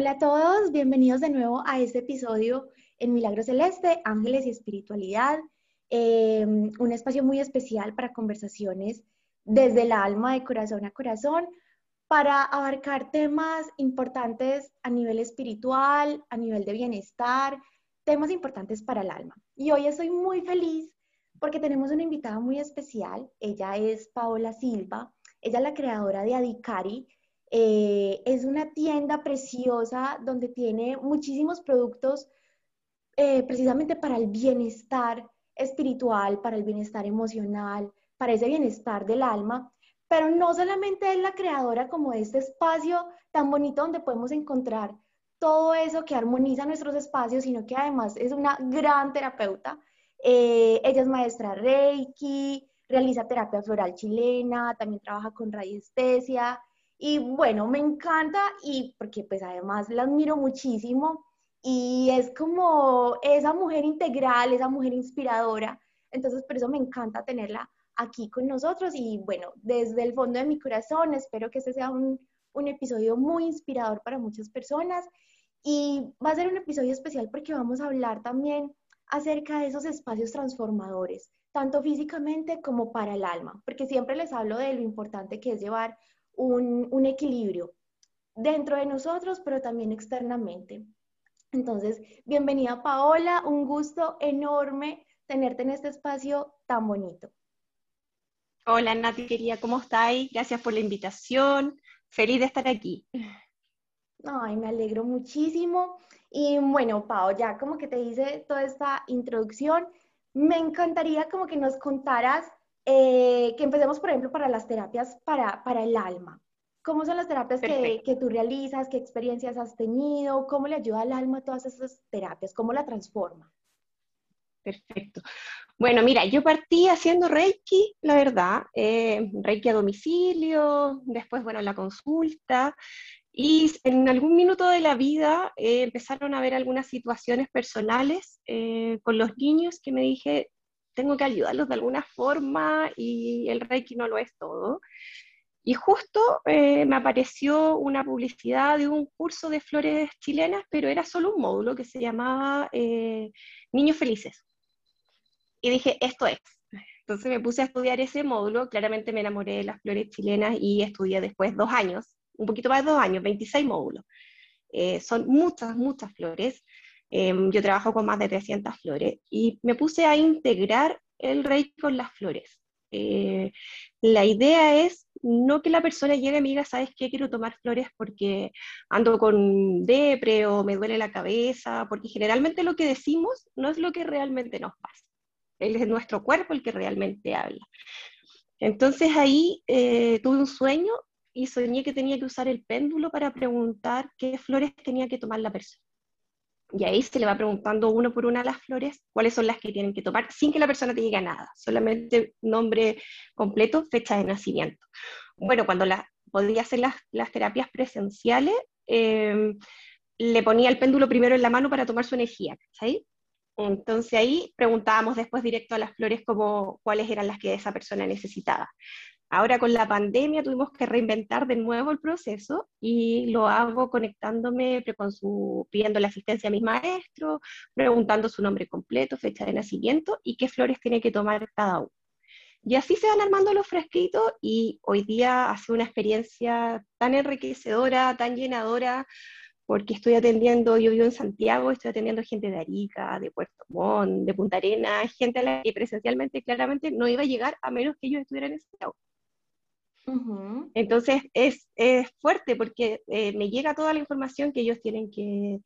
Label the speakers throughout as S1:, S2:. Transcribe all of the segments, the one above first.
S1: Hola a todos, bienvenidos de nuevo a este episodio en Milagro Celeste, Ángeles y Espiritualidad, em, un espacio muy especial para conversaciones desde el alma, de corazón a corazón, para abarcar temas importantes a nivel espiritual, a nivel de bienestar, temas importantes para el alma. Y hoy estoy muy feliz porque tenemos una invitada muy especial. Ella es Paola Silva, ella es la creadora de Adicari, eh, es una tienda preciosa donde tiene muchísimos productos eh, precisamente para el bienestar espiritual, para el bienestar emocional, para ese bienestar del alma. Pero no solamente es la creadora como de este espacio tan bonito donde podemos encontrar todo eso que armoniza nuestros espacios, sino que además es una gran terapeuta. Eh, ella es maestra Reiki, realiza terapia floral chilena, también trabaja con radiestesia, y bueno, me encanta y porque pues además la admiro muchísimo y es como esa mujer integral, esa mujer inspiradora. Entonces por eso me encanta tenerla aquí con nosotros y bueno, desde el fondo de mi corazón espero que este sea un, un episodio muy inspirador para muchas personas y va a ser un episodio especial porque vamos a hablar también acerca de esos espacios transformadores, tanto físicamente como para el alma, porque siempre les hablo de lo importante que es llevar un, equilibrio dentro de nosotros, pero también externamente. Entonces, bienvenida Paola, un gusto enorme tenerte en este espacio tan bonito.
S2: Hola Nati, querida, ¿cómo estáis? Gracias por la invitación, feliz de estar aquí.
S1: Ay, me alegro muchísimo. Y bueno, Pao, ya como que te hice toda esta introducción, me encantaría como que nos contaras eh, que empecemos, por ejemplo, para las terapias para, para el alma. ¿Cómo son las terapias que, que, tú realizas? ¿Qué experiencias has tenido? ¿Cómo le ayuda al alma a todas esas terapias? ¿Cómo la transforma?
S2: Perfecto. Bueno, mira, yo partí haciendo Reiki, la verdad, eh, Reiki a domicilio, después, bueno, la consulta, y en algún minuto de la vida eh, empezaron a haber algunas situaciones personales con los niños que me dije, tengo que ayudarlos de alguna forma y el Reiki no lo es todo. Y justo eh, me apareció una publicidad de un curso de flores chilenas, pero era solo un módulo que se llamaba eh, Niños Felices. Y dije, esto es. Entonces me puse a estudiar ese módulo, claramente me enamoré de las flores chilenas y estudié después dos años, un poquito más de dos años, 26 módulos. Eh, son muchas, muchas flores. Em, yo trabajo con más de 300 flores y me puse a integrar el rey con las flores. Eh, la idea es no que la persona llegue y me diga, ¿sabes qué? Quiero tomar flores porque ando con depre o me duele la cabeza, porque generalmente lo que decimos no es lo que realmente nos pasa. Es nuestro cuerpo el que realmente habla. Entonces ahí eh, tuve un sueño y soñé que tenía que usar el péndulo para preguntar qué flores tenía que tomar la persona. Y ahí se le va preguntando uno por una las flores cuáles son las que tienen que tomar sin que la persona te diga nada, solamente nombre completo, fecha de nacimiento. Bueno, cuando la, podía hacer las, las terapias presenciales, em, le ponía el péndulo primero en la mano para tomar su energía. Entonces ahí preguntábamos después directo a las flores como cuáles eran las que esa persona necesitaba. Ahora con la pandemia tuvimos que reinventar de nuevo el proceso y lo hago conectándome con su, pidiendo la asistencia a mis maestros, preguntando su nombre completo, fecha de nacimiento y qué flores tiene que tomar cada uno. Y así se van armando los fresquitos y hoy día hace una experiencia tan enriquecedora, tan llenadora, porque estoy atendiendo, yo vivo en Santiago, estoy atendiendo gente de Arica, de Puerto Montt, de Punta Arena, gente a la que presencialmente claramente no iba a llegar a menos que ellos estuvieran en Santiago. Entonces es, fuerte porque eh, me llega toda la información que ellos tienen que,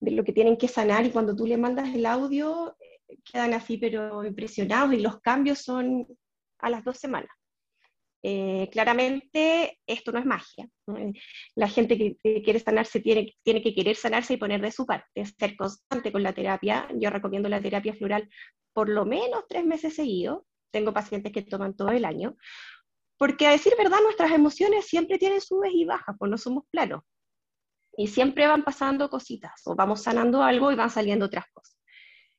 S2: de lo que tienen que sanar y cuando tú le mandas el audio eh, quedan así pero impresionados y los cambios son a las dos semanas. Eh, claramente esto no es magia. La gente que, quiere sanarse tiene, tiene que querer sanarse y poner de su parte, ser constante con la terapia. Yo recomiendo la terapia floral por lo menos tres meses seguidos. Tengo pacientes que toman todo el año, porque a decir verdad, nuestras emociones siempre tienen subes y bajas, pues no somos planos. Y siempre van pasando cositas, o vamos sanando algo y van saliendo otras cosas.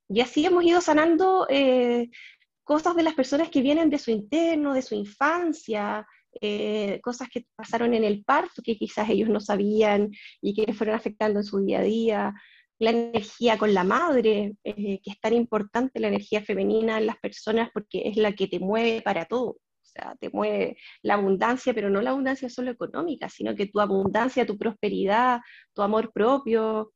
S2: Y así hemos ido sanando eh, cosas de las personas que vienen de su interno, de su infancia, eh, cosas que pasaron en el parto que quizás ellos no sabían y que fueron afectando en su día a día, la energía con la madre, eh, que es tan importante la energía femenina en las personas porque es la que te mueve para todo. Sea, te mueve la abundancia, pero no la abundancia solo económica, sino que tu abundancia, tu prosperidad, tu amor propio.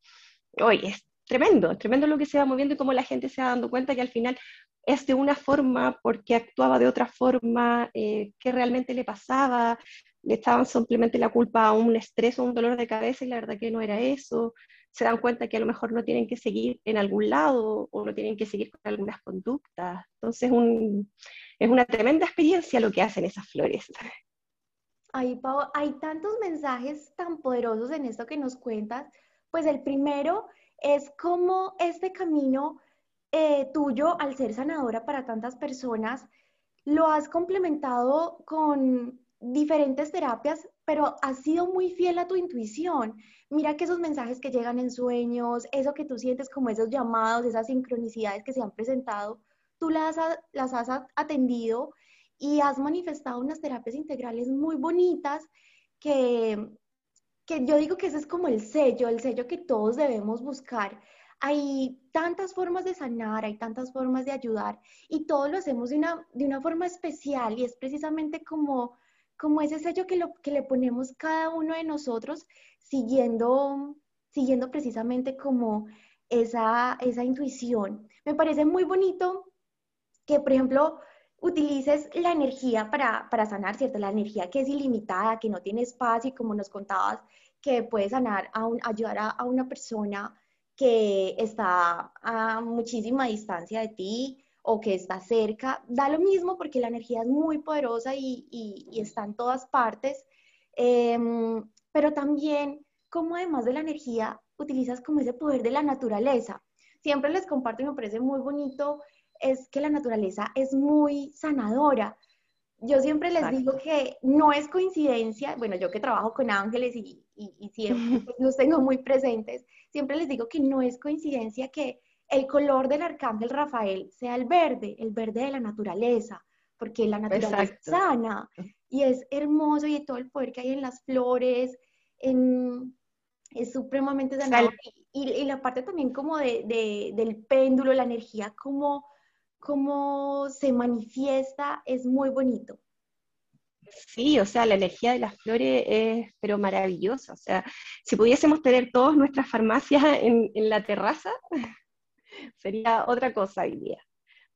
S2: Oye, es tremendo, es tremendo lo que se va moviendo y cómo la gente se va dando cuenta que al final es de una forma porque actuaba de otra forma, eh, qué realmente le pasaba, le estaban simplemente la culpa a un estrés o un dolor de cabeza y la verdad que no era eso, se dan cuenta que a lo mejor no tienen que seguir en algún lado o no tienen que seguir con algunas conductas. Entonces es una tremenda experiencia lo que hacen esas flores.
S1: Ay, Pau, hay tantos mensajes tan poderosos en esto que nos cuentas. Pues el primero es cómo este camino eh, tuyo, al ser sanadora para tantas personas, lo has complementado con diferentes terapias, pero has sido muy fiel a tu intuición. Mira que esos mensajes que llegan en sueños, eso que tú sientes como esos llamados, esas sincronicidades que se han presentado, tú las, las has atendido y has manifestado unas terapias integrales muy bonitas que, que yo digo que ese es como el sello, el sello que todos debemos buscar hay tantas formas de sanar, hay tantas formas de ayudar y todos lo hacemos de una, de una forma especial y es precisamente como, como ese sello que, lo, que le ponemos cada uno de nosotros siguiendo, siguiendo precisamente como esa, esa intuición. Me parece muy bonito que, por ejemplo, utilices la energía para, para sanar, ¿cierto? La energía que es ilimitada, que no tiene espacio y como nos contabas, que puede sanar, a ayudar a, a una persona que está a muchísima distancia de ti o que está cerca, da lo mismo porque la energía es muy poderosa y, y, está en todas partes, em, pero también como además de la energía utilizas como ese poder de la naturaleza. Siempre les comparto y me parece muy bonito, es que la naturaleza es muy sanadora. Yo siempre les digo que no es coincidencia, bueno, yo que trabajo con ángeles y, y, siempre pues, los tengo muy presentes, siempre les digo que no es coincidencia que el color del arcángel Rafael sea el verde, el verde de la naturaleza, porque la naturaleza es sana y es hermoso y todo el poder que hay en las flores, es supremamente sanador. Y, la parte también como de, del péndulo, la energía, como cómo se manifiesta, es muy bonito.
S2: Sí, o sea, la energía de las flores es pero maravillosa. O sea, si pudiésemos tener todas nuestras farmacias en, la terraza, sería otra cosa hoy día.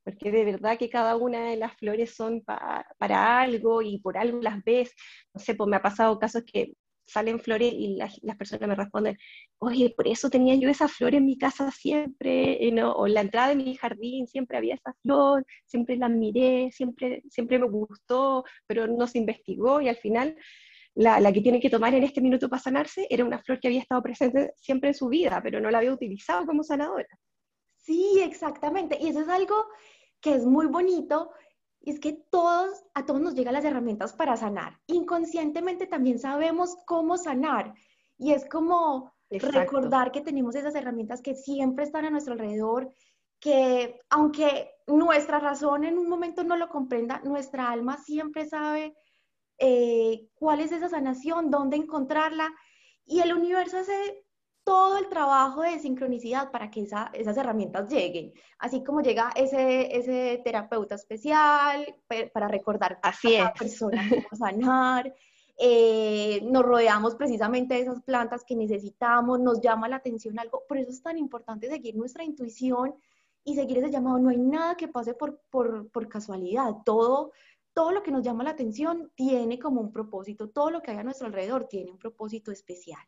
S2: Porque de verdad que cada una de las flores son para algo y por algo las ves. No sé, pues me ha pasado casos que salen flores y las, personas me responden, oye, por eso tenía yo esa flor en mi casa siempre, eh, o en la entrada de mi jardín siempre había esa flor, siempre la miré, siempre, siempre me gustó, pero no se investigó y al final la, la, que tiene que tomar en este minuto para sanarse era una flor que había estado presente siempre en su vida, pero no la había utilizado como sanadora.
S1: Sí, exactamente. Y eso es algo que es muy bonito y es que todos, a todos nos llegan las herramientas para sanar. Inconscientemente también sabemos cómo sanar. Y es como recordar que tenemos esas herramientas que siempre están a nuestro alrededor, que aunque nuestra razón en un momento no lo comprenda, nuestra alma siempre sabe eh, cuál es esa sanación, dónde encontrarla. Y el universo hace todo el trabajo de sincronicidad para que esas herramientas lleguen, así como llega ese, ese terapeuta especial para recordar
S2: así
S1: a la persona cómo sanar. Eh, nos rodeamos precisamente de esas plantas que necesitamos, nos llama la atención algo, por eso es tan importante seguir nuestra intuición y seguir ese llamado. No hay nada que pase por, por, por casualidad, todo, todo lo que nos llama la atención tiene como un propósito, todo lo que hay a nuestro alrededor tiene un propósito especial.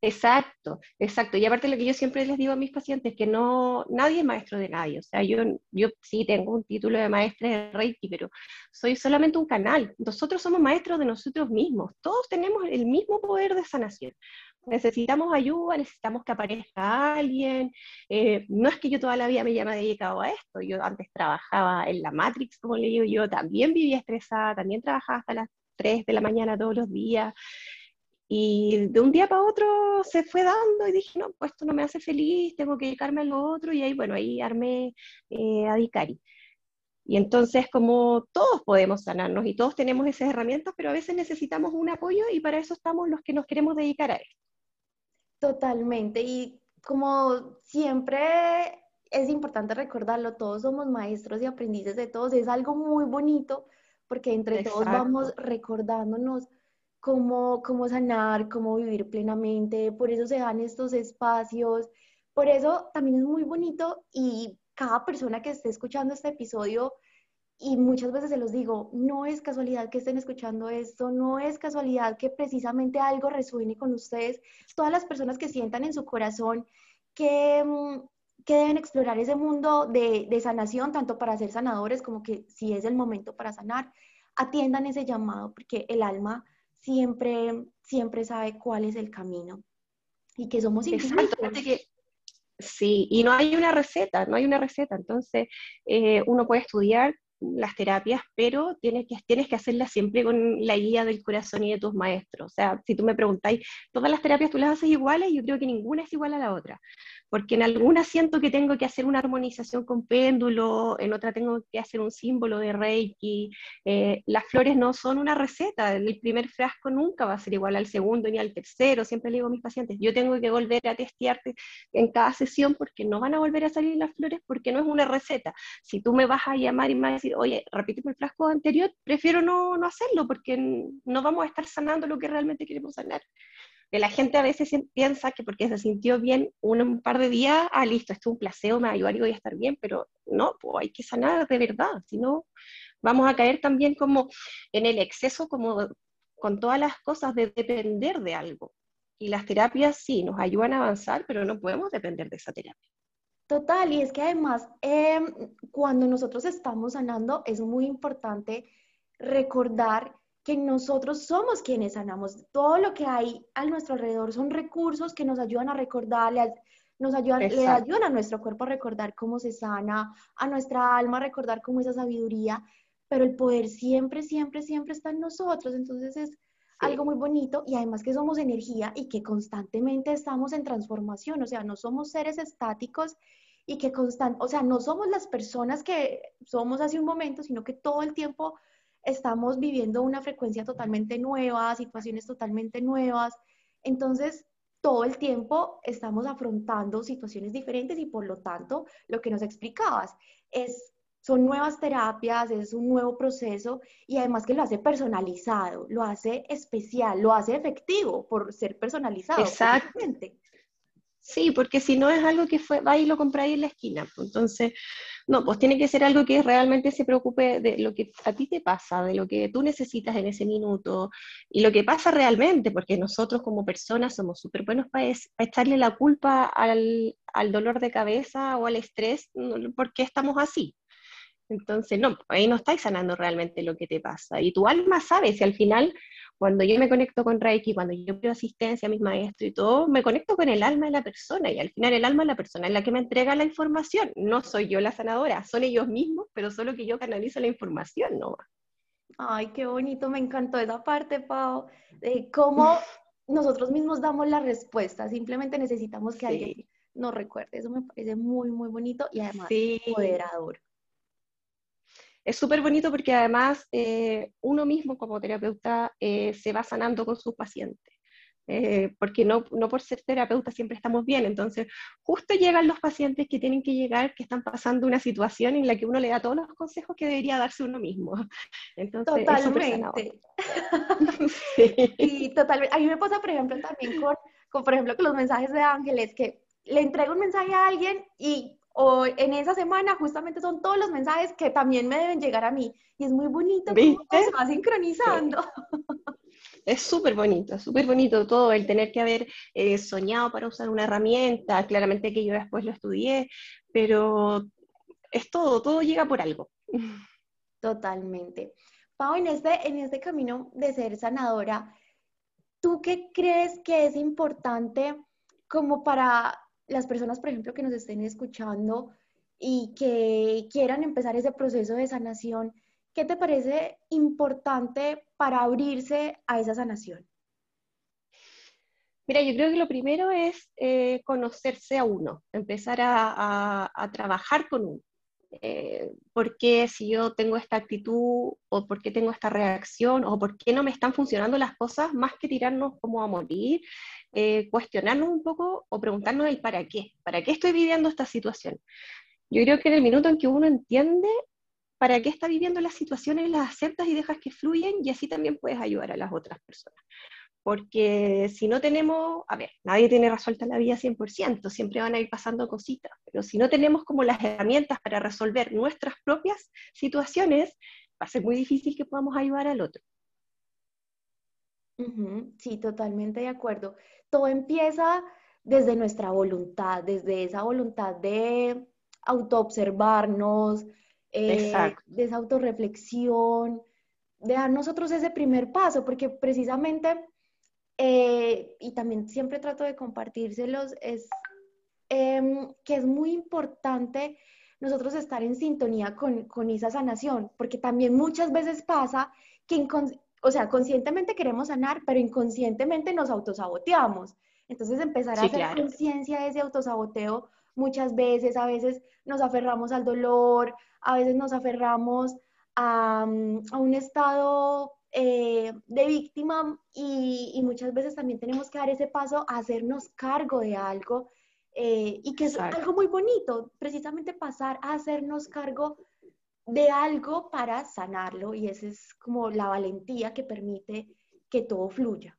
S2: Exacto, exacto. Y aparte lo que yo siempre les digo a mis pacientes, que no, nadie es maestro de nadie. O sea, yo, yo sí tengo un título de maestra de Reiki, pero soy solamente un canal. Nosotros somos maestros de nosotros mismos. Todos tenemos el mismo poder de sanación. Necesitamos ayuda, necesitamos que aparezca alguien. Eh, no es que yo toda la vida me haya dedicado a esto. Yo antes trabajaba en la Matrix, como le digo yo, también vivía estresada, también trabajaba hasta las 3 de la mañana todos los días. Y de un día para otro se fue dando y dije, no, pues esto no me hace feliz, tengo que dedicarme a lo otro y ahí, bueno, ahí armé eh, a Dicari. Y entonces, como todos podemos sanarnos y todos tenemos esas herramientas, pero a veces necesitamos un apoyo y para eso estamos los que nos queremos dedicar a esto.
S1: Totalmente. Y como siempre es importante recordarlo, todos somos maestros y aprendices de todos. Es algo muy bonito porque entre todos vamos recordándonos cómo, cómo sanar, cómo vivir plenamente. Por eso se dan estos espacios. Por eso también es muy bonito y cada persona que esté escuchando este episodio, y muchas veces se los digo, no es casualidad que estén escuchando esto, no es casualidad que precisamente algo resuene con ustedes. Todas las personas que sientan en su corazón que, mm, que deben explorar ese mundo de, de sanación, tanto para ser sanadores como que si es el momento para sanar, atiendan ese llamado, porque el alma siempre, siempre sabe cuál es el camino y que somos infinitos.
S2: Sí, y no hay una receta, no hay una receta. Entonces, eh, uno puede estudiar las terapias, pero tienes que, tienes que hacerlas siempre con la guía del corazón y de tus maestros. O sea, si tú me preguntáis, ¿todas las terapias tú las haces iguales? Yo creo que ninguna es igual a la otra porque en alguna siento que tengo que hacer una armonización con péndulo, en otra tengo que hacer un símbolo de Reiki. Eh, las flores no son una receta, el primer frasco nunca va a ser igual al segundo ni al tercero, siempre le digo a mis pacientes, yo tengo que volver a testearte en cada sesión porque no van a volver a salir las flores porque no es una receta. Si tú me vas a llamar y me vas decir, oye, repíteme el frasco anterior, prefiero no, no hacerlo porque no vamos a estar sanando lo que realmente queremos sanar que la gente a veces piensa que porque se sintió bien un, par de días, ah, listo, esto es un placebo, me ayudó y voy a estar bien, pero no, pues hay que sanar de verdad, si no, vamos a caer también como en el exceso, como con todas las cosas de depender de algo. Y las terapias sí nos ayudan a avanzar, pero no podemos depender de esa terapia.
S1: Total, y es que además, em, cuando nosotros estamos sanando, es muy importante recordar que nosotros somos quienes sanamos. Todo lo que hay a nuestro alrededor son recursos que nos ayudan a recordar, nos ayudan, le ayudan a nuestro cuerpo a recordar cómo se sana, a nuestra alma a recordar cómo esa sabiduría, pero el poder siempre, siempre, siempre está en nosotros. Entonces es algo muy bonito y además que somos energía y que constantemente estamos en transformación, o sea, no somos seres estáticos y que constant, o sea, no somos las personas que somos hace un momento, sino que todo el tiempo estamos viviendo una frecuencia totalmente nueva, situaciones totalmente nuevas. Entonces, todo el tiempo estamos afrontando situaciones diferentes y por lo tanto, lo que nos explicabas es son nuevas terapias, es un nuevo proceso y además que lo hace personalizado, lo hace especial, lo hace efectivo por ser personalizado.
S2: Exactamente. Sí, porque si no es algo que fue, va y lo compráis en la esquina. Pues, entonces, no, pues tiene que ser algo que realmente se preocupe de lo que a ti te pasa, de lo que tú necesitas en ese minuto y lo que pasa realmente, porque nosotros como personas somos súper buenos para, echarle la culpa al, al dolor de cabeza o al estrés porque estamos así. Entonces, no, ahí no estáis sanando realmente lo que te pasa. Y tu alma sabe si al final cuando yo me conecto con Reiki, cuando yo pido asistencia a mis maestros y todo, me conecto con el alma de la persona y al final el alma de la persona es la que me entrega la información. No soy yo la sanadora, son ellos mismos, pero solo que yo canalizo la información, ¿no?
S1: Ay, qué bonito, me encantó esa parte, Pau, de cómo nosotros mismos damos la respuesta, simplemente necesitamos que alguien nos recuerde. Eso me parece muy, muy bonito y además sí. empoderador
S2: es súper bonito porque además eh, uno mismo como terapeuta eh, se va sanando con sus pacientes. Eh, porque no, no por ser terapeuta siempre estamos bien, entonces justo llegan los pacientes que tienen que llegar, que están pasando una situación en la que uno le da todos los consejos que debería darse uno mismo.
S1: Entonces, totalmente. sí. totalmente. A mí me pasa, por ejemplo, también con, con, por ejemplo, con los mensajes de ángeles, que le entrego un mensaje a alguien y o en esa semana justamente son todos los mensajes que también me deben llegar a mí. Y es muy bonito cómo se va sincronizando.
S2: Es súper bonito, súper bonito todo, el tener que haber eh, soñado para usar una herramienta, claramente que yo después lo estudié, pero es todo, todo llega por algo.
S1: Totalmente. Pau, en este, en este camino de ser sanadora, ¿tú qué crees que es importante como para las personas, por ejemplo, que nos estén escuchando y que quieran empezar ese proceso de sanación, ¿qué te parece importante para abrirse a esa sanación?
S2: Mira, yo creo que lo primero es eh, conocerse a uno, empezar a, trabajar con uno. eh, por qué si yo tengo esta actitud o por qué tengo esta reacción o por qué no me están funcionando las cosas, más que tirarnos como a morir, eh, cuestionarnos un poco o preguntarnos el para qué, para qué estoy viviendo esta situación. Yo creo que en el minuto en que uno entiende para qué está viviendo las situaciones, las aceptas y dejas que fluyen y así también puedes ayudar a las otras personas porque si no tenemos, a ver, nadie tiene resuelta la vida 100%, siempre van a ir pasando cositas, pero si no tenemos como las herramientas para resolver nuestras propias situaciones, va a ser muy difícil que podamos ayudar al otro.
S1: Sí, totalmente de acuerdo. Todo empieza desde nuestra voluntad, desde esa voluntad de autoobservarnos, eh, de esa autorreflexión, de dar nosotros ese primer paso, porque precisamente eh, y también siempre trato de compartírselos, es em, que es muy importante nosotros estar en sintonía con, con esa sanación, porque también muchas veces pasa que, o sea, conscientemente queremos sanar, pero inconscientemente nos autosaboteamos. Entonces empezar a hacer conciencia de ese autosaboteo muchas veces, a veces nos aferramos al dolor, a veces nos aferramos a, a un estado eh, de víctima y, muchas veces también tenemos que dar ese paso a hacernos cargo de algo eh, y que es algo muy bonito, precisamente pasar a hacernos cargo de algo para sanarlo y esa es como la valentía que permite que todo fluya.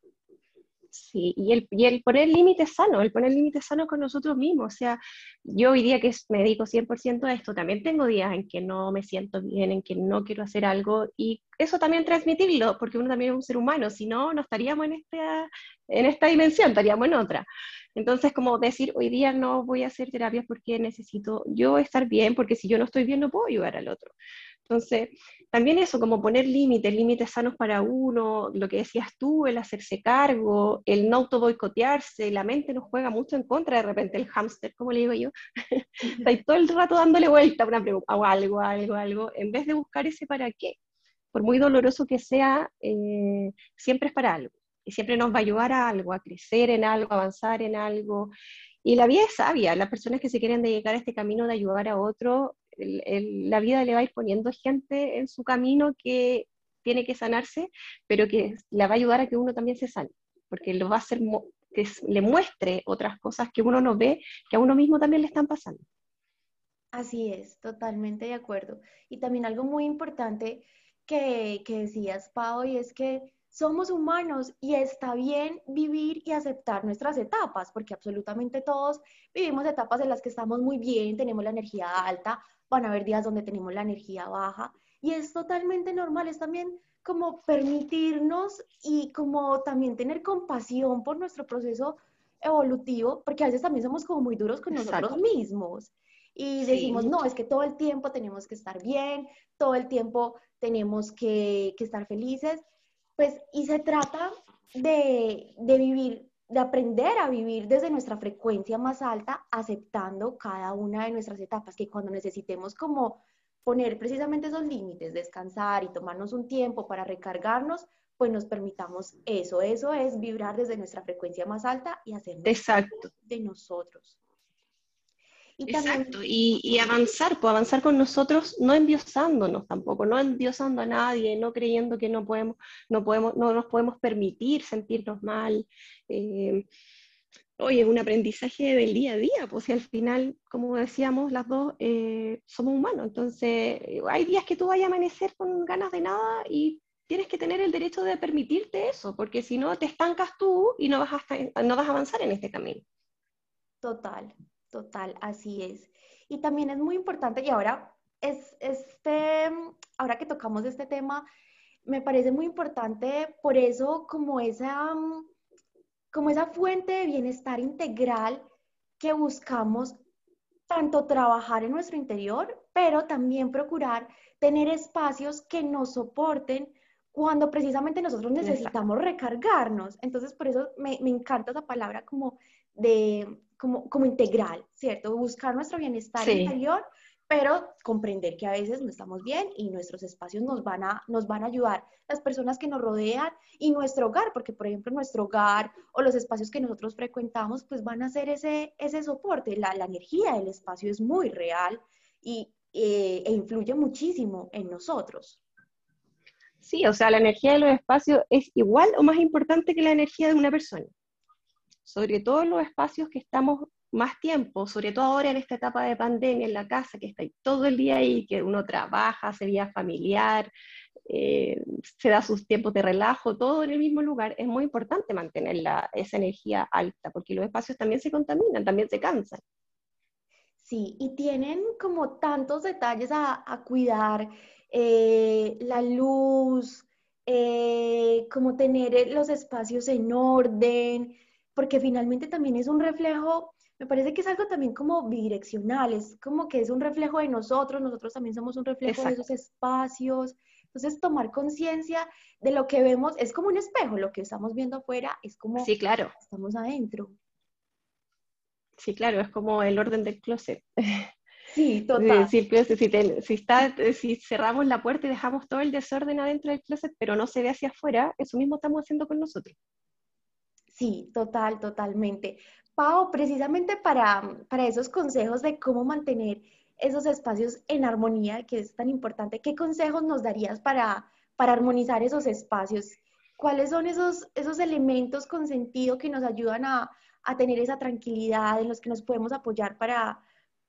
S2: Sí, y el, y el poner límites sano, el poner límites sanos con nosotros mismos. O sea, yo hoy día que me dedico 100% a esto, también tengo días en que no me siento bien, en que no quiero hacer algo, y eso también transmitirlo, porque uno también es un ser humano, si no, no estaríamos en esta, en esta dimensión, estaríamos en otra. Entonces, como decir, hoy día no voy a hacer terapias porque necesito yo estar bien, porque si yo no estoy bien no puedo ayudar al otro. Entonces, también eso, como poner límites, límites sanos para uno, lo que decías tú, el hacerse cargo, el no auto boicotearse, la mente nos juega mucho en contra, de repente el hámster, como le digo yo, está todo el rato dándole vuelta a una pregunta, o algo, algo, algo, en vez de buscar ese para qué. Por muy doloroso que sea, eh, siempre es para algo, y siempre nos va a ayudar a algo, a crecer en algo, a avanzar en algo. Y la vida es sabia, las personas que se quieren dedicar a este camino de ayudar a otro, la vida le va a ir poniendo gente en su camino que tiene que sanarse, pero que la va a ayudar a que uno también se sane, porque lo va a hacer que le muestre otras cosas que uno no ve, que a uno mismo también le están pasando.
S1: Así es, totalmente de acuerdo. Y también algo muy importante que, que decías, Pau, y es que somos humanos y está bien vivir y aceptar nuestras etapas, porque absolutamente todos vivimos etapas en las que estamos muy bien, tenemos la energía alta, van a haber días donde tenemos la energía baja. Y es totalmente normal, es también como permitirnos y como también tener compasión por nuestro proceso evolutivo, porque a veces también somos como muy duros con nosotros mismos. Y decimos, no, es que todo el tiempo tenemos que estar bien, todo el tiempo tenemos que, que estar felices, pues y se trata de, de vivir de aprender a vivir desde nuestra frecuencia más alta, aceptando cada una de nuestras etapas, que cuando necesitemos como poner precisamente esos límites, descansar y tomarnos un tiempo para recargarnos, pues nos permitamos eso. Eso es vibrar desde nuestra frecuencia más alta y hacer
S2: Exacto.
S1: de nosotros.
S2: Y Exacto, y, avanzar, pues avanzar con nosotros, no endiosándonos tampoco, no endiosando a nadie, no creyendo que no podemos, no podemos, no nos podemos permitir sentirnos mal. Eh, oye, un aprendizaje del día a día, pues si al final, como decíamos las dos, eh, somos humanos, entonces hay días que tú vayas a amanecer con ganas de nada y tienes que tener el derecho de permitirte eso, porque si no te estancas tú y no vas a, no vas a avanzar en este camino.
S1: Total, Total, así es. Y también es muy importante, y ahora, es, este, ahora que tocamos este tema, me parece muy importante por eso como esa, como esa fuente de bienestar integral que buscamos tanto trabajar en nuestro interior, pero también procurar tener espacios que nos soporten cuando precisamente nosotros necesitamos recargarnos. Entonces, por eso me, me encanta esa palabra como de como, como integral, ¿cierto? Buscar nuestro bienestar interior, pero comprender que a veces no estamos bien y nuestros espacios nos van, a, nos van a ayudar, las personas que nos rodean y nuestro hogar, porque por ejemplo nuestro hogar o los espacios que nosotros frecuentamos, pues van a ser ese, ese soporte, la, la energía del espacio es muy real y eh, e influye muchísimo en nosotros.
S2: Sí, o sea, la energía de los espacios es igual o más importante que la energía de una persona. Sobre todo en los espacios que estamos más tiempo, sobre todo ahora en esta etapa de pandemia en la casa, que está todo el día ahí, que uno trabaja, se vida familiar, eh, se da sus tiempos de relajo, todo en el mismo lugar, es muy importante mantener esa energía alta, porque los espacios también se contaminan, también se cansan.
S1: Sí, y tienen como tantos detalles a, cuidar, eh, la luz, eh, como tener los espacios en orden, porque finalmente también es un reflejo me parece que es algo también como bidireccional, es como que es un reflejo de nosotros, nosotros también somos un reflejo de esos espacios. Entonces, tomar conciencia de lo que vemos es como un espejo, lo que estamos viendo afuera es como
S2: sí, claro.
S1: estamos adentro.
S2: Sí, claro, es como el orden del closet.
S1: Sí, total.
S2: si, si, está, si cerramos la puerta y dejamos todo el desorden adentro del closet, pero no se ve hacia afuera, eso mismo estamos haciendo con nosotros.
S1: Sí, total, totalmente. Pau, precisamente para, para esos consejos de cómo mantener esos espacios en armonía, que es tan importante, ¿qué consejos nos darías para, para armonizar esos espacios? ¿Cuáles son esos, esos elementos con sentido que nos ayudan a, a tener esa tranquilidad, en los que nos podemos apoyar para,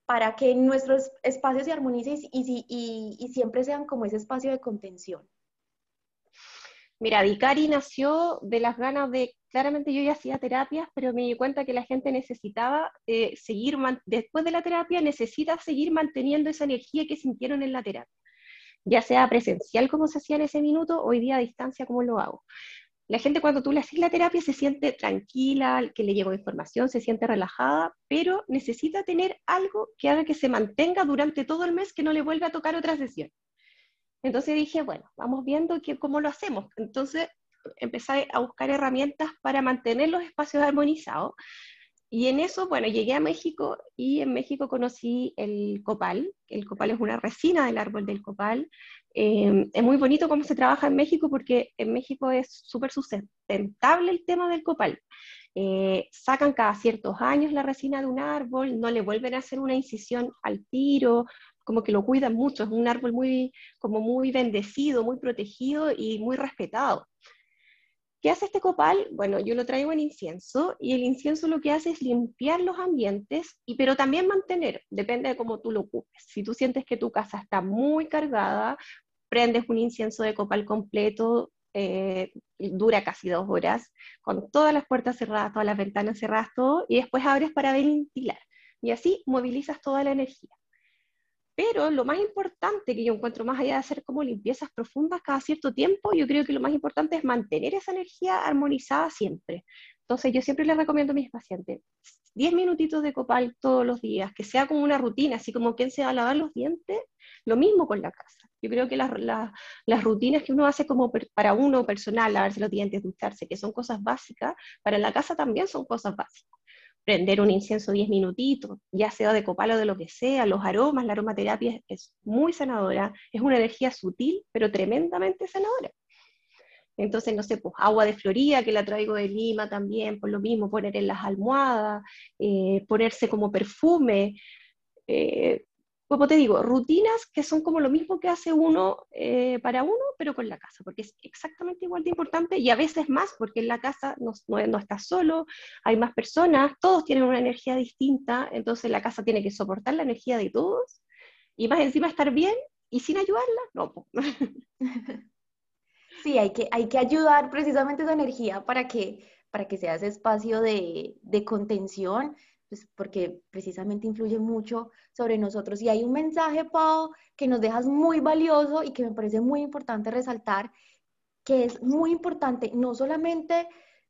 S1: para que nuestros espacios se armonicen y, y, y siempre sean como ese espacio de contención?
S2: Mira, Vicari nació de las ganas de, claramente yo ya hacía terapias, pero me di cuenta que la gente necesitaba eh, seguir, después de la terapia, necesita seguir manteniendo esa energía que sintieron en la terapia, ya sea presencial como se hacía en ese minuto, hoy día a distancia como lo hago. La gente cuando tú le haces la terapia se siente tranquila, que le llegó información, se siente relajada, pero necesita tener algo que haga que se mantenga durante todo el mes, que no le vuelva a tocar otra sesión. Entonces dije, bueno, vamos viendo que, cómo lo hacemos. Entonces empecé a buscar herramientas para mantener los espacios armonizados. Y en eso, bueno, llegué a México y en México conocí el copal. El copal es una resina del árbol del copal. Em, es muy bonito cómo se trabaja en México porque en México es súper sustentable el tema del copal. Eh, sacan cada ciertos años la resina de un árbol, no le vuelven a hacer una incisión al tiro, como que lo cuidan mucho, es un árbol muy, como muy bendecido, muy protegido y muy respetado. ¿Qué hace este copal? Bueno, yo lo traigo en incienso y el incienso lo que hace es limpiar los ambientes, y, pero también mantener, depende de cómo tú lo ocupes. Si tú sientes que tu casa está muy cargada, prendes un incienso de copal completo, eh, dura casi dos horas, con todas las puertas cerradas, todas las ventanas cerradas, todo, y después abres para ventilar. Y así movilizas toda la energía. Pero lo más importante que yo encuentro, más allá de hacer como limpiezas profundas cada cierto tiempo, yo creo que lo más importante es mantener esa energía armonizada siempre. Entonces yo siempre les recomiendo a mis pacientes 10 minutitos de copal todos los días, que sea como una rutina, así como quien se va a lavar los dientes, lo mismo con la casa. Yo creo que las, rutinas que uno hace como para uno personal, lavarse los dientes, ducharse, que son cosas básicas, para la casa también son cosas básicas prender un incienso 10 minutitos, ya sea de copal o de lo que sea, los aromas, la aromaterapia es muy sanadora, es una energía sutil, pero tremendamente sanadora. Entonces, no sé, pues agua de Florida, que la traigo de Lima también, por lo mismo, poner en las almohadas, eh, ponerse como perfume, eh, como te digo, rutinas que son como lo mismo que hace uno eh, para uno, pero con la casa, porque es exactamente igual de importante y a veces más, porque en la casa no, no, estás solo, hay más personas, todos tienen una energía distinta, entonces la casa tiene que soportar la energía de todos y más encima estar bien y sin ayudarla, no.
S1: Sí, hay que, hay que ayudar precisamente esa energía para que, para que sea ese espacio de, de contención pues porque precisamente influye mucho sobre nosotros. Y hay un mensaje, Pau, que nos dejas muy valioso y que me parece muy importante resaltar, que es muy importante, no solamente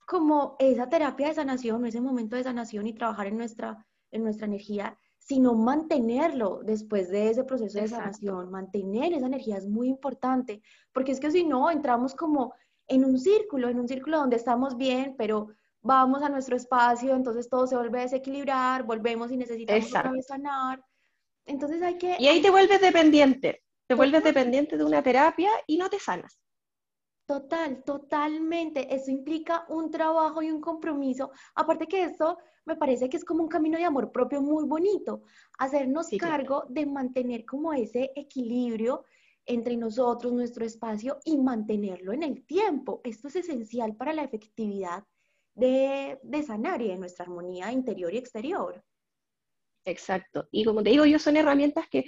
S1: como esa terapia de sanación, ese momento de sanación y trabajar en nuestra, en nuestra energía, sino mantenerlo después de ese proceso de sanación. Mantener esa energía es muy importante, porque es que si no, entramos como en un círculo, en un círculo donde estamos bien, pero vamos a nuestro espacio, entonces todo se vuelve a desequilibrar, volvemos y necesitamos otra vez sanar. Entonces hay que...
S2: Y ahí te vuelves dependiente, te vuelves dependiente de una terapia y no te sanas.
S1: Total, totalmente. Eso implica un trabajo y un compromiso. Aparte que esto me parece que es como un camino de amor propio muy bonito. Hacernos cargo de mantener como ese equilibrio entre nosotros, nuestro espacio y mantenerlo en el tiempo. Esto es esencial para la efectividad de, sanar y de nuestra armonía interior y exterior.
S2: Exacto. Y como te digo, yo son herramientas que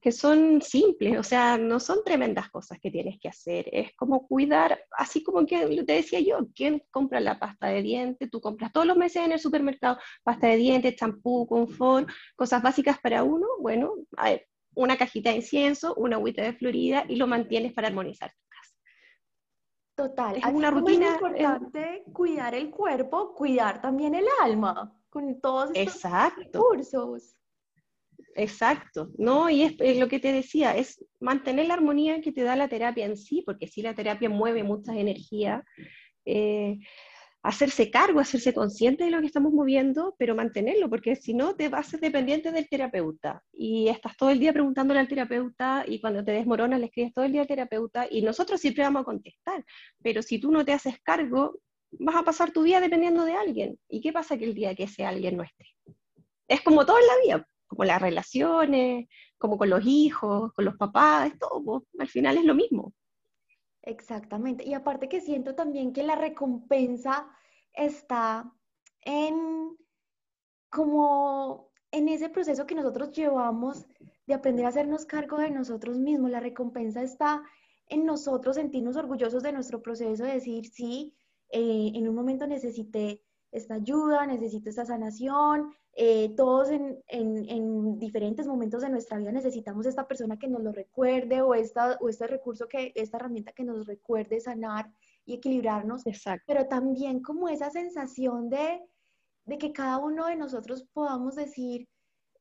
S2: que son simples, o sea, no son tremendas cosas que tienes que hacer, es como cuidar, así como que te decía yo, ¿quién compra la pasta de dientes? Tú compras todos los meses en el supermercado pasta de dientes, champú, confort, cosas básicas para uno, bueno, una cajita de incienso, una agüita de florida y lo mantienes para armonizar.
S1: Total, es una rutina. Es importante cuidar el cuerpo, cuidar también el alma con todos estos Exacto. recursos.
S2: Exacto, ¿no? Y es, lo que te decía, es mantener la armonía que te da la terapia en sí, porque sí la terapia mueve muchas energías, eh, hacerse cargo, hacerse consciente de lo que estamos moviendo, pero mantenerlo, porque si no te vas a ser dependiente del terapeuta y estás todo el día preguntándole al terapeuta y cuando te desmoronas le escribes todo el día al terapeuta y nosotros siempre vamos a contestar, pero si tú no te haces cargo, vas a pasar tu vida dependiendo de alguien. ¿Y qué pasa que el día que ese alguien no esté? Es como todo en la vida como las relaciones, como con los hijos, con los papás, todo, al final es lo mismo.
S1: Exactamente. Y aparte que siento también que la recompensa está en como en ese proceso que nosotros llevamos de aprender a hacernos cargo de nosotros mismos. La recompensa está en nosotros sentirnos orgullosos de nuestro proceso, de decir, sí, eh, en un momento necesité esta ayuda, necesito esta sanación, eh, todos en, diferentes momentos de nuestra vida necesitamos esta persona que nos lo recuerde o, esta, o este recurso, que, esta herramienta que nos recuerde sanar y equilibrarnos,
S2: Exacto.
S1: pero también como esa sensación de, que cada uno de nosotros podamos decir,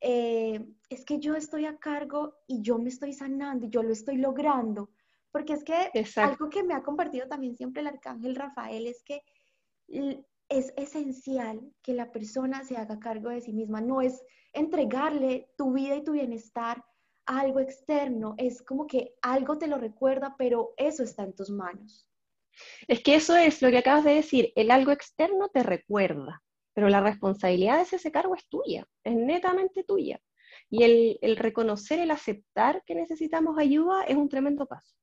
S1: eh, es que yo estoy a cargo y yo me estoy sanando y yo lo estoy logrando. Porque es que algo que me ha compartido también siempre el arcángel Rafael es que es esencial que la persona se haga cargo de sí misma. No es entregarle tu vida y tu bienestar a algo externo, es como que algo te lo recuerda, pero eso está en tus manos.
S2: Es que eso es lo que acabas de decir, el algo externo te recuerda, pero la responsabilidad de ese cargo es tuya, es netamente tuya. Y el, el reconocer, el aceptar que necesitamos ayuda es un tremendo paso.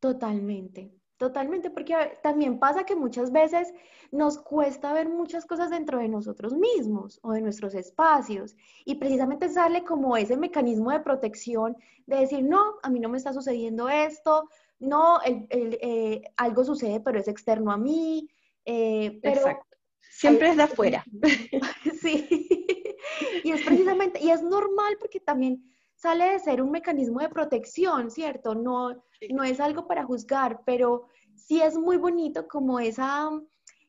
S1: Totalmente. Totalmente, porque también pasa que muchas veces nos cuesta ver muchas cosas dentro de nosotros mismos o de nuestros espacios y precisamente sale como ese mecanismo de protección de decir, no, a mí no me está sucediendo esto, no, eh, algo sucede pero es externo a mí.
S2: Eh, Exacto. Siempre es de afuera.
S1: sí, y es precisamente, y es normal porque también sale de ser un mecanismo de protección, ¿cierto? No, no es algo para juzgar, pero sí es muy bonito como esa,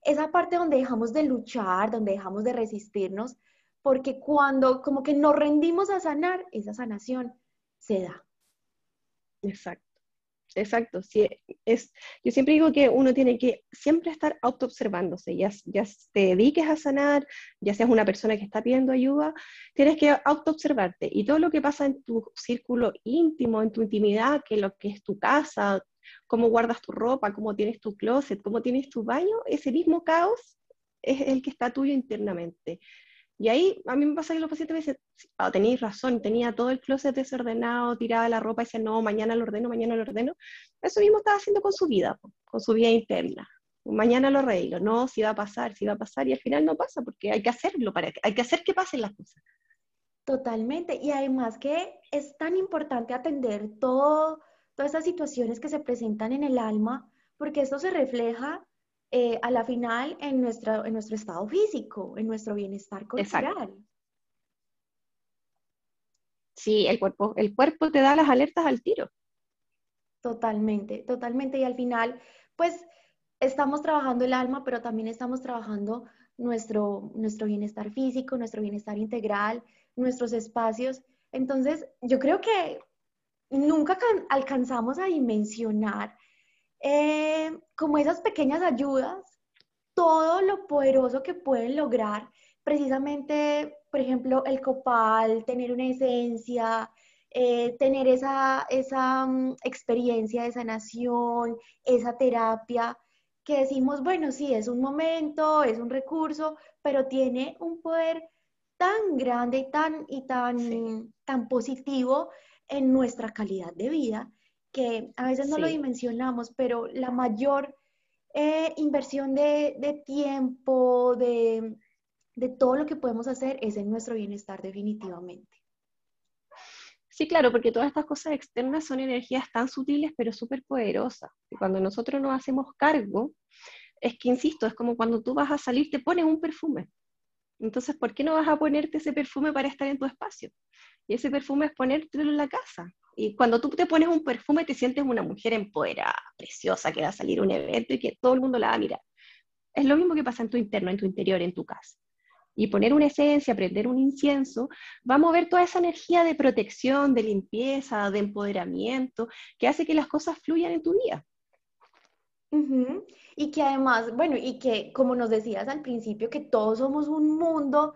S1: esa parte donde dejamos de luchar, donde dejamos de resistirnos, porque cuando como que nos rendimos a sanar, esa sanación se da.
S2: Exacto. Exacto, sí, es, yo siempre digo que uno tiene que siempre estar autoobservándose, ya, ya te dediques a sanar, ya seas una persona que está pidiendo ayuda, tienes que autoobservarte y todo lo que pasa en tu círculo íntimo, en tu intimidad, que lo que es tu casa, cómo guardas tu ropa, cómo tienes tu closet, cómo tienes tu baño, ese mismo caos es el que está tuyo internamente. Y ahí a mí me pasa que los pacientes me dicen, oh, tenéis razón, tenía todo el closet desordenado, tiraba la ropa y decía, no, mañana lo ordeno, mañana lo ordeno. Eso mismo estaba haciendo con su vida, con su vida interna. Mañana lo arreglo, no, si va a pasar, si va a pasar, y al final no pasa, porque hay que hacerlo, para, hay que hacer que pasen las cosas.
S1: Totalmente, y además que es tan importante atender todo, todas esas situaciones que se presentan en el alma, porque esto se refleja eh, a la final en, nuestra, en nuestro estado físico, en nuestro bienestar corporal.
S2: Sí, el cuerpo, el cuerpo te da las alertas al tiro.
S1: Totalmente, totalmente. Y al final, pues estamos trabajando el alma, pero también estamos trabajando nuestro, nuestro bienestar físico, nuestro bienestar integral, nuestros espacios. Entonces, yo creo que nunca alcanzamos a dimensionar eh, como esas pequeñas ayudas, todo lo poderoso que pueden lograr precisamente, por ejemplo, el copal, tener una esencia, eh, tener esa, esa mm, experiencia de sanación, esa terapia, que decimos, bueno, sí, es un momento, es un recurso, pero tiene un poder tan grande y tan, y tan, tan positivo en nuestra calidad de vida que a veces no lo dimensionamos, pero la mayor eh, inversión de, tiempo, de, de todo lo que podemos hacer es en nuestro bienestar definitivamente.
S2: Sí, claro, porque todas estas cosas externas son energías tan sutiles pero súper poderosas. Y cuando nosotros nos hacemos cargo, es que, insisto, es como cuando tú vas a salir, te pones un perfume. Entonces, ¿por qué no vas a ponerte ese perfume para estar en tu espacio? Y ese perfume es ponértelo en la casa. Y cuando tú te pones un perfume, te sientes una mujer empoderada, preciosa, que va a salir a un evento y que todo el mundo la va a mirar. Es lo mismo que pasa en tu interno, en tu interior, en tu casa y poner una esencia, prender un incienso, va a mover toda esa energía de protección, de limpieza, de empoderamiento, que hace que las cosas fluyan en tu vida.
S1: Y que además, bueno, y que como nos decías al principio, que todos somos un mundo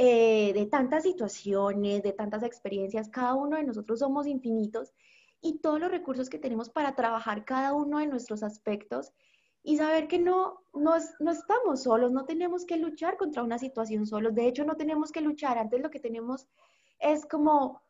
S1: eh, de tantas situaciones, de tantas experiencias, cada uno de nosotros somos infinitos y todos los recursos que tenemos para trabajar cada uno de nuestros aspectos y saber que no, no, no, estamos solos, no tenemos que luchar contra una situación solos, de hecho no tenemos que luchar, antes lo que tenemos es como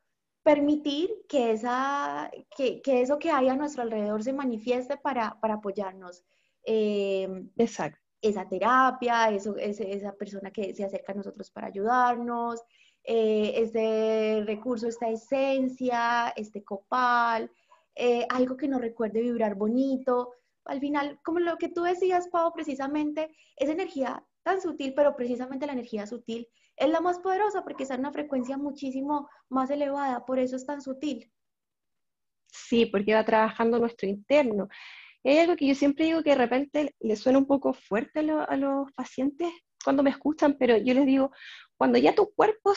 S1: permitir que, esa, que, que eso que hay a nuestro alrededor se manifieste para, para apoyarnos.
S2: Eh, Exacto.
S1: Esa terapia, eso, esa persona que se acerca a nosotros para ayudarnos, eh, ese recurso, esta esencia, este copal, eh, algo que nos recuerde vibrar bonito, al final, como lo que tú decías, Pau, precisamente, es energía tan sutil, pero precisamente la energía sutil es la más poderosa porque está en una frecuencia muchísimo más elevada, por eso es tan sutil.
S2: Sí, porque va trabajando nuestro interno. Es algo que yo siempre digo que de repente le suena un poco fuerte a, a los pacientes cuando me escuchan, pero yo les digo, cuando ya tu cuerpo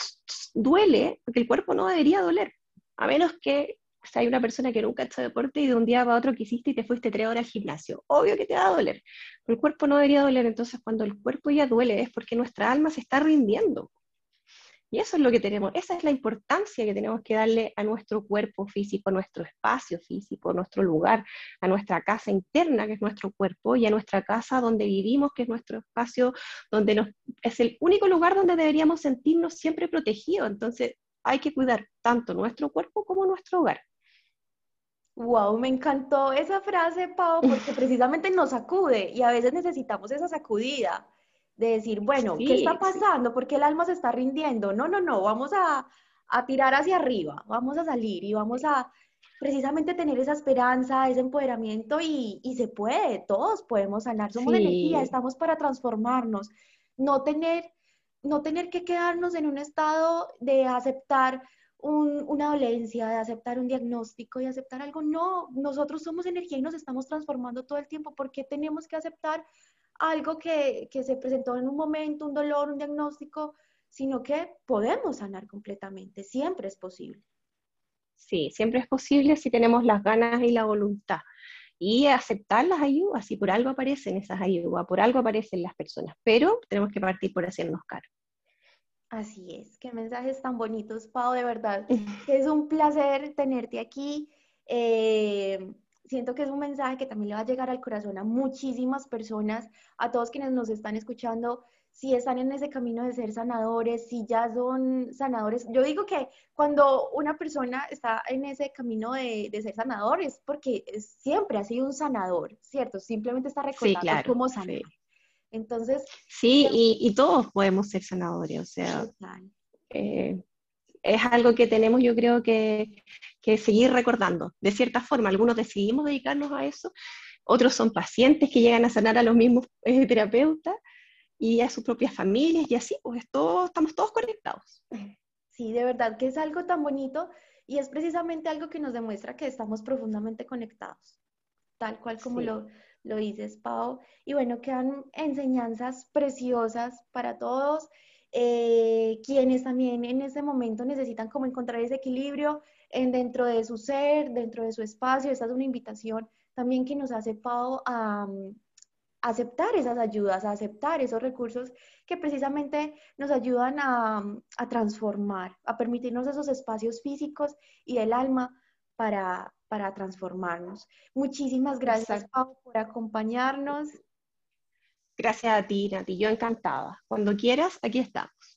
S2: duele, porque el cuerpo no debería doler, a menos que o sea, hay una persona que nunca ha hecho deporte y de un día para otro quisiste y te fuiste tres horas al gimnasio. Obvio que te va a doler. Pero el cuerpo no debería doler. Entonces, cuando el cuerpo ya duele es porque nuestra alma se está rindiendo. Y eso es lo que tenemos, esa es la importancia que tenemos que darle a nuestro cuerpo físico, a nuestro espacio físico, a nuestro lugar, a nuestra casa interna, que es nuestro cuerpo, y a nuestra casa donde vivimos, que es nuestro espacio, donde nos, es el único lugar donde deberíamos sentirnos siempre protegidos. Entonces, hay que cuidar tanto nuestro cuerpo como nuestro hogar.
S1: Wow, me encantó esa frase, Pau, porque precisamente nos sacude y a veces necesitamos esa sacudida de decir, bueno, ¿qué está pasando? ¿Por qué el alma se está rindiendo? No, no, no, vamos a, tirar hacia arriba, vamos a salir y vamos a precisamente tener esa esperanza, ese empoderamiento y, se puede, todos podemos sanar, somos energía, estamos para transformarnos, no tener, no tener que quedarnos en un estado de aceptar una dolencia, de aceptar un diagnóstico y aceptar algo. No, nosotros somos energía y nos estamos transformando todo el tiempo. ¿Por qué tenemos que aceptar algo que, que se presentó en un momento, un dolor, un diagnóstico? Sino que podemos sanar completamente, siempre es posible.
S2: Sí, siempre es posible si tenemos las ganas y la voluntad. Y aceptar las ayudas, si por algo aparecen esas ayudas, por algo aparecen las personas, pero tenemos que partir por hacernos cargo.
S1: Así es, qué mensajes tan bonitos, Pau, de verdad. Es un placer tenerte aquí. Eh, siento que es un mensaje que también le va a llegar al corazón a muchísimas personas, a todos quienes nos están escuchando, si están en ese camino de ser sanadores, si ya son sanadores. Yo digo que cuando una persona está en ese camino de, ser sanador es porque siempre ha sido un sanador, ¿cierto? Simplemente está recordando cómo sanar. Entonces...
S2: Sí, y, todos podemos ser sanadores, o sea, eh, es algo que tenemos yo creo que, seguir recordando. De cierta forma, algunos decidimos dedicarnos a eso, otros son pacientes que llegan a sanar a los mismos eh, terapeutas y a sus propias familias y así, pues estamos todos conectados.
S1: Sí, de verdad que es algo tan bonito y es precisamente algo que nos demuestra que estamos profundamente conectados, tal cual como lo, lo dices, Pau. Y bueno, quedan enseñanzas preciosas para todos, eh, quienes también en este momento necesitan como encontrar ese equilibrio en, dentro de su ser, dentro de su espacio. Esta es una invitación también que nos hace Pau a, aceptar esas ayudas, a aceptar esos recursos que precisamente nos ayudan a, transformar, a permitirnos esos espacios físicos y del alma para, para transformarnos. Muchísimas gracias, Pau, por acompañarnos.
S2: Gracias a ti, Nati. Yo encantada. Cuando quieras, aquí estamos.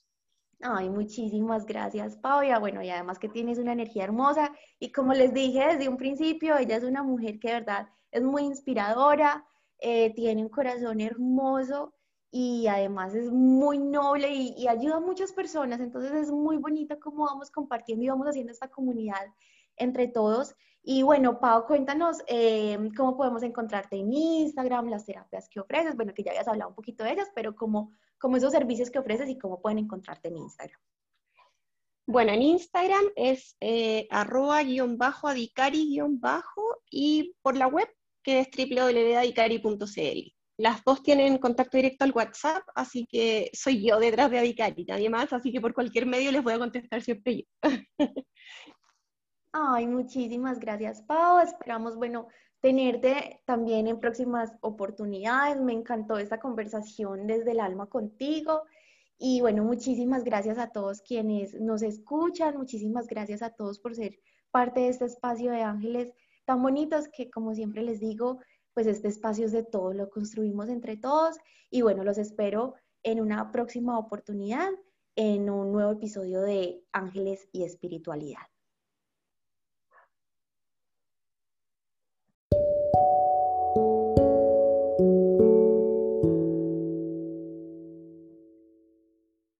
S1: Ay, muchísimas gracias. Y bueno, y además que tienes una energía hermosa. Y como les dije desde un principio, ella es una mujer que de verdad es muy inspiradora, eh, tiene un corazón hermoso y además es muy noble y, ayuda a muchas personas. Entonces es muy bonito cómo vamos compartiendo y vamos haciendo esta comunidad entre todos. Y bueno, Pau, cuéntanos eh, cómo podemos encontrarte en Instagram, las terapias que ofreces, bueno, que ya habías hablado un poquito de ellas, pero como, como esos servicios que ofreces y cómo pueden encontrarte en Instagram.
S2: Bueno, en Instagram es eh, arroba-adicari-bajo y por la web que es www.adicari.cl. Las dos tienen contacto directo al WhatsApp, así que soy yo detrás de Adicari, nadie más, así que por cualquier medio les voy a contestar siempre yo.
S1: Ay, muchísimas gracias, Pau. Esperamos, bueno, tenerte también en próximas oportunidades. Me encantó esta conversación desde el alma contigo. Y bueno, muchísimas gracias a todos quienes nos escuchan. Muchísimas gracias a todos por ser parte de este espacio de ángeles tan bonitos que, como siempre les digo, pues este espacio es de todo, lo construimos entre todos y bueno, los espero en una próxima oportunidad, en un nuevo episodio de Ángeles y Espiritualidad.